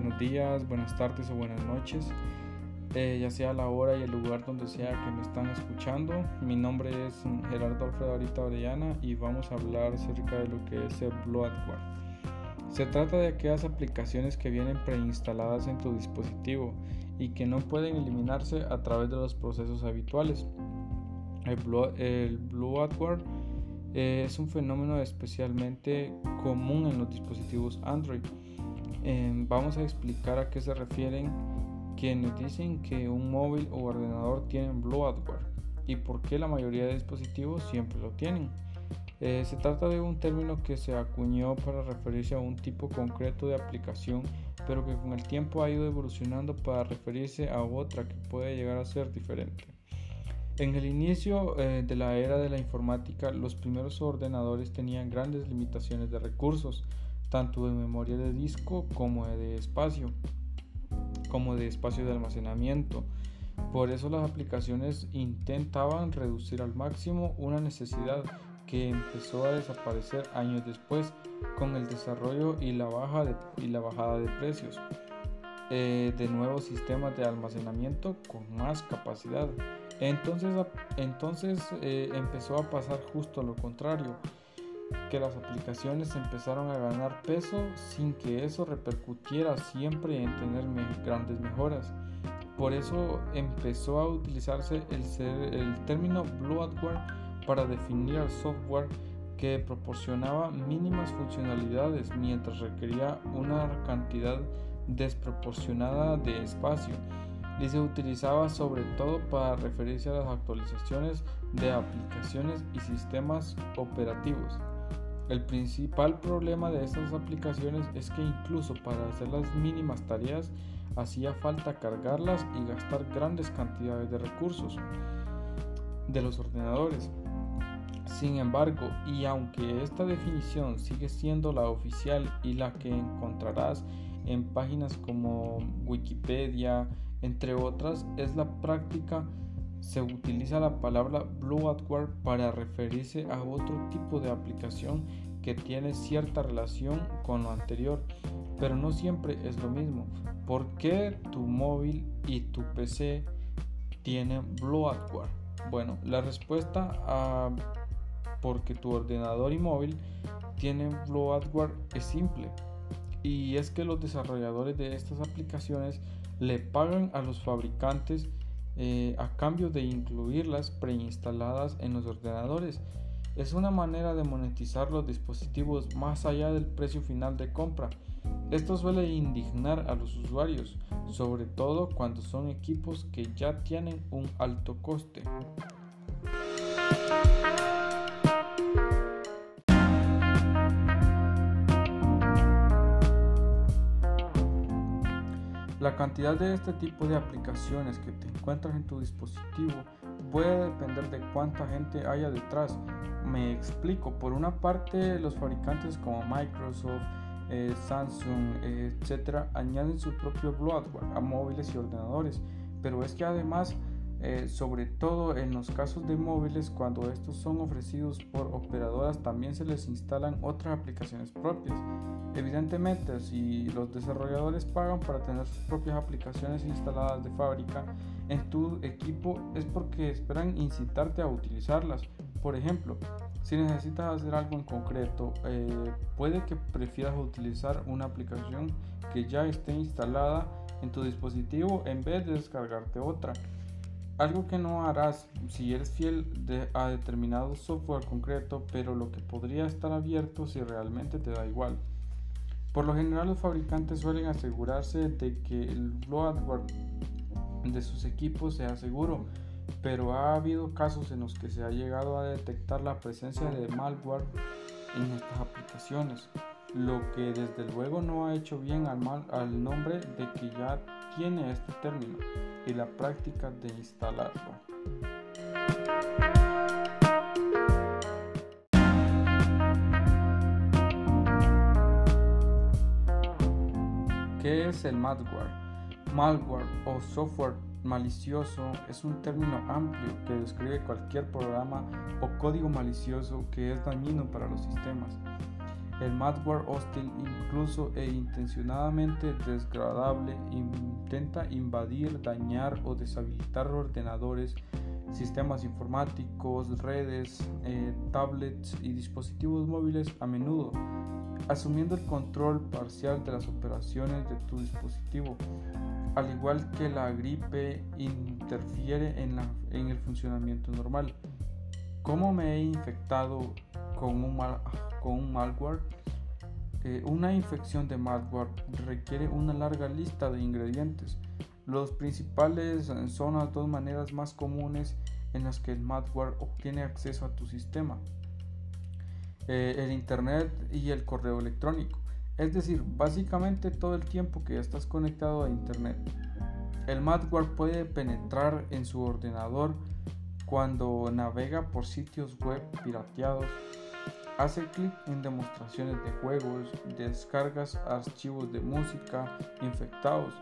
buenos días, buenas tardes o buenas noches, eh, ya sea la hora y el lugar donde sea que me están escuchando. Mi nombre es Gerardo Alfredo Arita Orellana y vamos a hablar acerca de lo que es el bloatware. Se trata de aquellas aplicaciones que vienen preinstaladas en tu dispositivo y que no pueden eliminarse a través de los procesos habituales. El, bloatware eh, es un fenómeno especialmente común en los dispositivos Android Em, vamos a explicar a qué se refieren quienes dicen que un móvil o ordenador tienen bloatware y por qué la mayoría de dispositivos siempre lo tienen. Eh, se trata de un término que se acuñó para referirse a un tipo concreto de aplicación, pero que con el tiempo ha ido evolucionando para referirse a otra que puede llegar a ser diferente. En el inicio eh, de la era de la informática, los primeros ordenadores tenían grandes limitaciones de recursos, tanto de memoria de disco como de espacio, como de espacio de almacenamiento. Por eso las aplicaciones intentaban reducir al máximo una necesidad que empezó a desaparecer años después con el desarrollo y la, baja y la bajada de precios eh, de nuevos sistemas de almacenamiento con más capacidad. Entonces, entonces eh, empezó a pasar justo lo contrario que las aplicaciones empezaron a ganar peso sin que eso repercutiera siempre en tener grandes mejoras. Por eso empezó a utilizarse el, el término bloatware para definir al software que proporcionaba mínimas funcionalidades mientras requería una cantidad desproporcionada de espacio y se utilizaba sobre todo para referirse a las actualizaciones de aplicaciones y sistemas operativos. El principal problema de estas aplicaciones es que incluso para hacer las mínimas tareas hacía falta cargarlas y gastar grandes cantidades de recursos de los ordenadores. Sin embargo, y aunque esta definición sigue siendo la oficial y la que encontrarás en páginas como Wikipedia, entre otras, es la práctica se utiliza la palabra bloatware para referirse a otro tipo de aplicación que tiene cierta relación con lo anterior, pero no siempre es lo mismo. ¿Por qué tu móvil y tu PC tienen bloatware? Bueno, la respuesta a porque tu ordenador y móvil tienen bloatware es simple y es que los desarrolladores de estas aplicaciones le pagan a los fabricantes eh, a cambio de incluirlas preinstaladas en los ordenadores. Es una manera de monetizar los dispositivos más allá del precio final de compra. Esto suele indignar a los usuarios, sobre todo cuando son equipos que ya tienen un alto coste. La cantidad de este tipo de aplicaciones que te encuentras en tu dispositivo puede depender de cuánta gente haya detrás. Me explico, por una parte los fabricantes como Microsoft, eh, Samsung, etcétera, añaden su propio bloatware a móviles y ordenadores, pero es que además eh, sobre todo en los casos de móviles cuando estos son ofrecidos por operadoras también se les instalan otras aplicaciones propias. Evidentemente si los desarrolladores pagan para tener sus propias aplicaciones instaladas de fábrica en tu equipo es porque esperan incitarte a utilizarlas. Por ejemplo, si necesitas hacer algo en concreto, eh, puede que prefieras utilizar una aplicación que ya esté instalada en tu dispositivo en vez de descargarte otra. Algo que no harás si eres fiel a determinado software concreto, pero lo que podría estar abierto si realmente te da igual. Por lo general los fabricantes suelen asegurarse de que el bloatware de sus equipos sea seguro, pero ha habido casos en los que se ha llegado a detectar la presencia de malware en estas aplicaciones, lo que desde luego no ha hecho bien al, al nombre de que ya tiene este término y la práctica de instalarlo. ¿Qué es el malware? Malware o software malicioso es un término amplio que describe cualquier programa o código malicioso que es dañino para los sistemas. El malware hostil, incluso e intencionadamente desagradable, intenta invadir, dañar o deshabilitar ordenadores, sistemas informáticos, redes, eh, tablets y dispositivos móviles a menudo, asumiendo el control parcial de las operaciones de tu dispositivo. Al igual que la gripe interfiere en, en el funcionamiento normal. ¿Cómo me he infectado con un, con un malware? Eh, una infección de malware requiere una larga lista de ingredientes. Los principales son las dos maneras más comunes en las que el malware obtiene acceso a tu sistema. Eh, el internet y el correo electrónico. Es decir, básicamente todo el tiempo que estás conectado a internet. El malware puede penetrar en su ordenador cuando navega por sitios web pirateados, hace clic en demostraciones de juegos, descargas archivos de música infectados,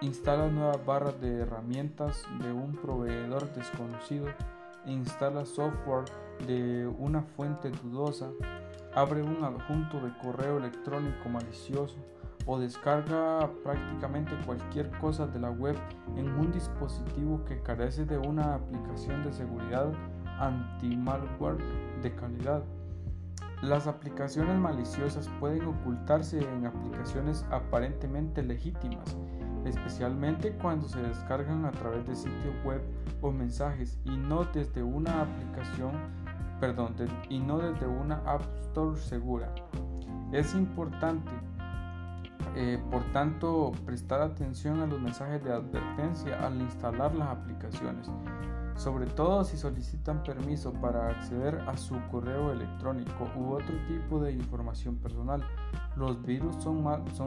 instala nuevas barras de herramientas de un proveedor desconocido, instala software de una fuente dudosa, abre un adjunto de correo electrónico malicioso, o descarga prácticamente cualquier cosa de la web en un dispositivo que carece de una aplicación de seguridad anti-malware de calidad. Las aplicaciones maliciosas pueden ocultarse en aplicaciones aparentemente legítimas, especialmente cuando se descargan a través de sitios web o mensajes y no desde una aplicación, perdón, y no desde una App Store segura. Es importante eh, por tanto, prestar atención a los mensajes de advertencia al instalar las aplicaciones, sobre todo si solicitan permiso para acceder a su correo electrónico u otro tipo de información personal. Los virus son,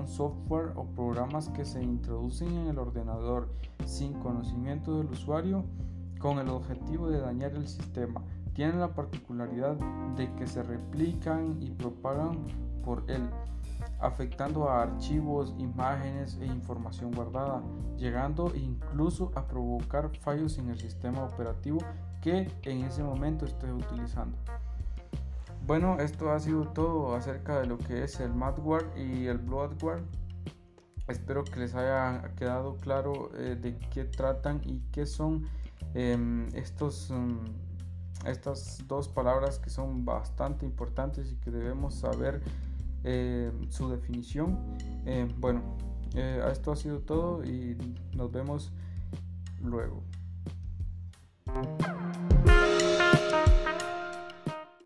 software o programas que se introducen en el ordenador sin conocimiento del usuario con el objetivo de dañar el sistema. Tienen la particularidad de que se replican y propagan por él afectando a archivos, imágenes e información guardada, llegando incluso a provocar fallos en el sistema operativo que en ese momento esté utilizando. Bueno, esto ha sido todo acerca de lo que es el malware y el bloodware. Espero que les haya quedado claro eh, de qué tratan y qué son em, estos, mm, estas dos palabras que son bastante importantes y que debemos saber eh, su definición. Eh, bueno, eh, esto ha sido todo y nos vemos luego.